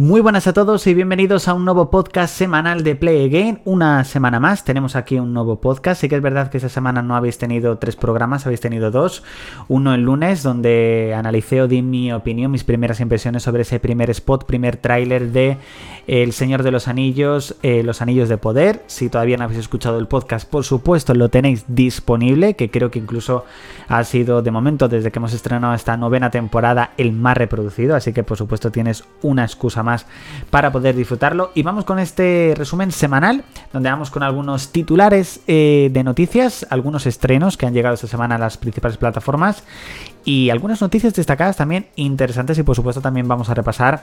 Muy buenas a todos y bienvenidos a un nuevo podcast semanal de Play Again. Una semana más, tenemos aquí un nuevo podcast. Sí que es verdad que esta semana no habéis tenido tres programas, habéis tenido dos. Uno el lunes, donde analicé o di mi opinión, mis primeras impresiones sobre ese primer spot, primer tráiler de El Señor de los Anillos, eh, Los Anillos de Poder. Si todavía no habéis escuchado el podcast, por supuesto lo tenéis disponible, que creo que incluso ha sido de momento, desde que hemos estrenado esta novena temporada, el más reproducido. Así que por supuesto tienes una excusa más para poder disfrutarlo. Y vamos con este resumen semanal, donde vamos con algunos titulares eh, de noticias, algunos estrenos que han llegado esta semana a las principales plataformas y algunas noticias destacadas también interesantes y por supuesto también vamos a repasar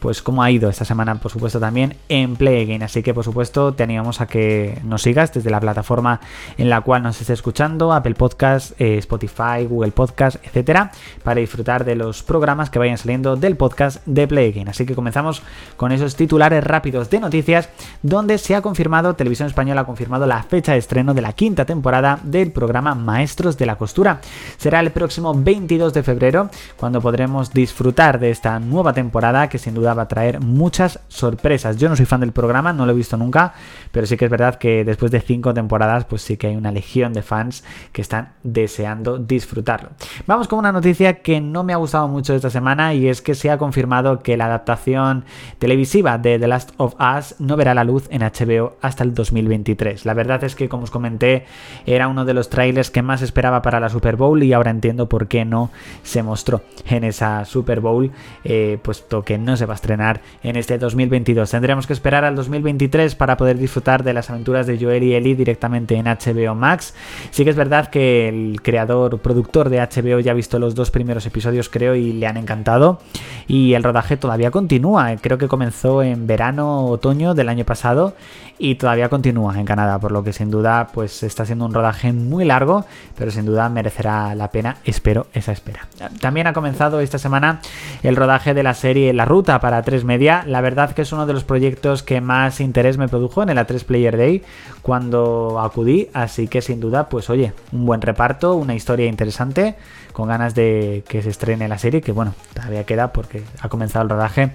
pues cómo ha ido esta semana por supuesto también en Play Again. Así que por supuesto te animamos a que nos sigas desde la plataforma en la cual nos esté escuchando Apple Podcast, eh, Spotify, Google Podcast, etcétera para disfrutar de los programas que vayan saliendo del podcast de Play Again. Así que comenzamos con esos titulares rápidos de noticias donde se ha confirmado Televisión Española ha confirmado la fecha de estreno de la quinta temporada del programa Maestros de la Costura. Será el próximo 20 22 de febrero, cuando podremos disfrutar de esta nueva temporada que sin duda va a traer muchas sorpresas. Yo no soy fan del programa, no lo he visto nunca, pero sí que es verdad que después de cinco temporadas, pues sí que hay una legión de fans que están deseando disfrutarlo. Vamos con una noticia que no me ha gustado mucho esta semana y es que se ha confirmado que la adaptación televisiva de The Last of Us no verá la luz en HBO hasta el 2023. La verdad es que, como os comenté, era uno de los trailers que más esperaba para la Super Bowl y ahora entiendo por qué no se mostró en esa Super Bowl, eh, puesto que no se va a estrenar en este 2022. Tendremos que esperar al 2023 para poder disfrutar de las aventuras de Joel y Ellie directamente en HBO Max. Sí que es verdad que el creador, productor de HBO ya ha visto los dos primeros episodios, creo, y le han encantado. Y el rodaje todavía continúa. Creo que comenzó en verano, otoño del año pasado y todavía continúa en Canadá, por lo que sin duda pues está siendo un rodaje muy largo, pero sin duda merecerá la pena, espero esa espera. También ha comenzado esta semana el rodaje de la serie La Ruta para 3 Media. La verdad que es uno de los proyectos que más interés me produjo en el A3 Player Day cuando acudí, así que sin duda pues oye, un buen reparto, una historia interesante con ganas de que se estrene la serie, que bueno, todavía queda porque ha comenzado el rodaje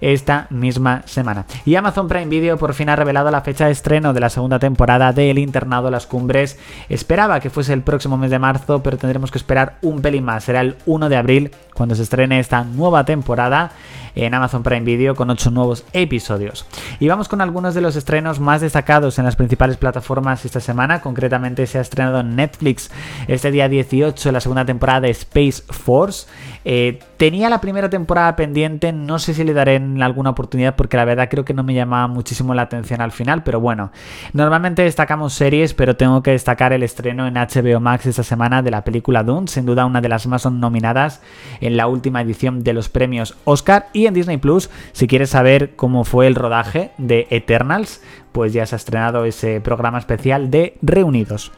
esta misma semana. Y Amazon Prime Video por fin ha revelado la fecha de estreno de la segunda temporada de El Internado Las Cumbres. Esperaba que fuese el próximo mes de marzo, pero tendremos que esperar un pelín más. Será el 1 de abril cuando se estrene esta nueva temporada en Amazon Prime Video con 8 nuevos episodios. Y vamos con algunos de los estrenos más destacados en las principales plataformas esta semana. Concretamente se ha estrenado en Netflix este día 18 la segunda temporada de Space Force. Eh, tenía la primera temporada pendiente, no sé si le daré alguna oportunidad porque la verdad creo que no me llamaba muchísimo la atención al final, pero bueno, normalmente destacamos series, pero tengo que destacar el estreno en HBO Max esta semana de la película Dune, sin duda una de las más nominadas en la última edición de los premios Oscar y en Disney Plus, si quieres saber cómo fue el rodaje de Eternals, pues ya se ha estrenado ese programa especial de Reunidos.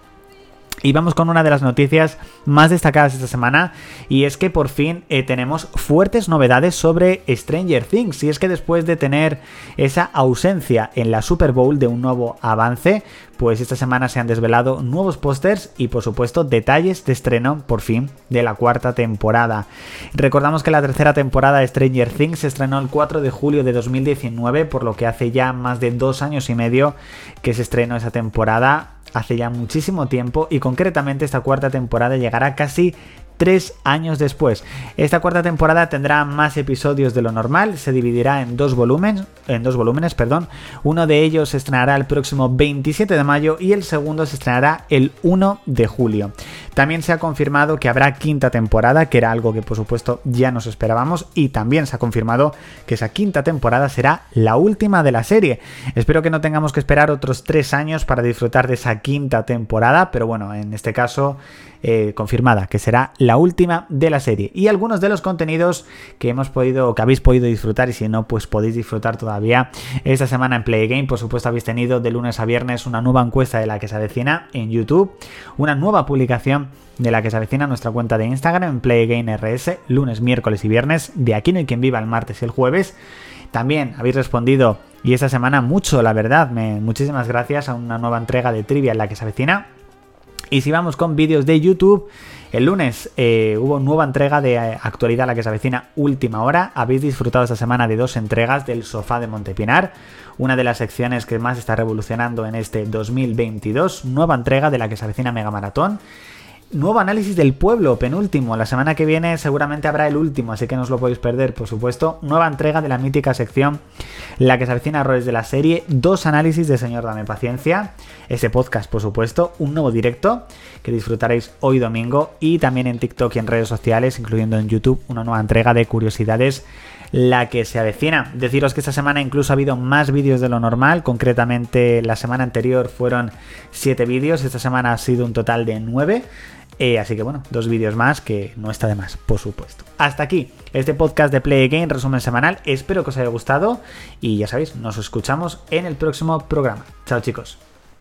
Y vamos con una de las noticias más destacadas esta semana y es que por fin eh, tenemos fuertes novedades sobre Stranger Things y es que después de tener esa ausencia en la Super Bowl de un nuevo avance, pues esta semana se han desvelado nuevos pósters y por supuesto detalles de estreno por fin de la cuarta temporada. Recordamos que la tercera temporada de Stranger Things se estrenó el 4 de julio de 2019, por lo que hace ya más de dos años y medio que se estrenó esa temporada hace ya muchísimo tiempo y concretamente esta cuarta temporada llegará casi tres años después. Esta cuarta temporada tendrá más episodios de lo normal, se dividirá en dos volúmenes, en dos volúmenes, perdón. Uno de ellos se estrenará el próximo 27 de mayo y el segundo se estrenará el 1 de julio. También se ha confirmado que habrá quinta temporada, que era algo que por supuesto ya nos esperábamos, y también se ha confirmado que esa quinta temporada será la última de la serie. Espero que no tengamos que esperar otros tres años para disfrutar de esa quinta temporada, pero bueno, en este caso eh, confirmada, que será la última de la serie. Y algunos de los contenidos que hemos podido, que habéis podido disfrutar, y si no, pues podéis disfrutar todavía esta semana en Play Game. Por supuesto, habéis tenido de lunes a viernes una nueva encuesta de la que se avecina en YouTube, una nueva publicación de la que se avecina nuestra cuenta de Instagram en PlayGameRS, lunes, miércoles y viernes. De aquí no hay quien viva el martes y el jueves. También habéis respondido y esta semana mucho, la verdad. Muchísimas gracias a una nueva entrega de trivia en la que se avecina y si vamos con vídeos de YouTube, El lunes eh, hubo nueva entrega de eh, actualidad la que se avecina última hora. Habéis disfrutado esta semana de dos entregas del sofá de Montepinar, una de las secciones que más está revolucionando en este 2022. Nueva entrega de la que se avecina Mega Maratón. Nuevo análisis del pueblo, penúltimo. La semana que viene seguramente habrá el último, así que no os lo podéis perder, por supuesto. Nueva entrega de la mítica sección, la que se avecina errores de la serie. Dos análisis de Señor Dame Paciencia. Ese podcast, por supuesto. Un nuevo directo que disfrutaréis hoy domingo. Y también en TikTok y en redes sociales, incluyendo en YouTube, una nueva entrega de curiosidades la que se avecina. Deciros que esta semana incluso ha habido más vídeos de lo normal, concretamente la semana anterior fueron 7 vídeos, esta semana ha sido un total de 9. Eh, así que bueno, dos vídeos más que no está de más, por supuesto. Hasta aquí este podcast de Play Game, resumen semanal. Espero que os haya gustado y ya sabéis, nos escuchamos en el próximo programa. Chao chicos.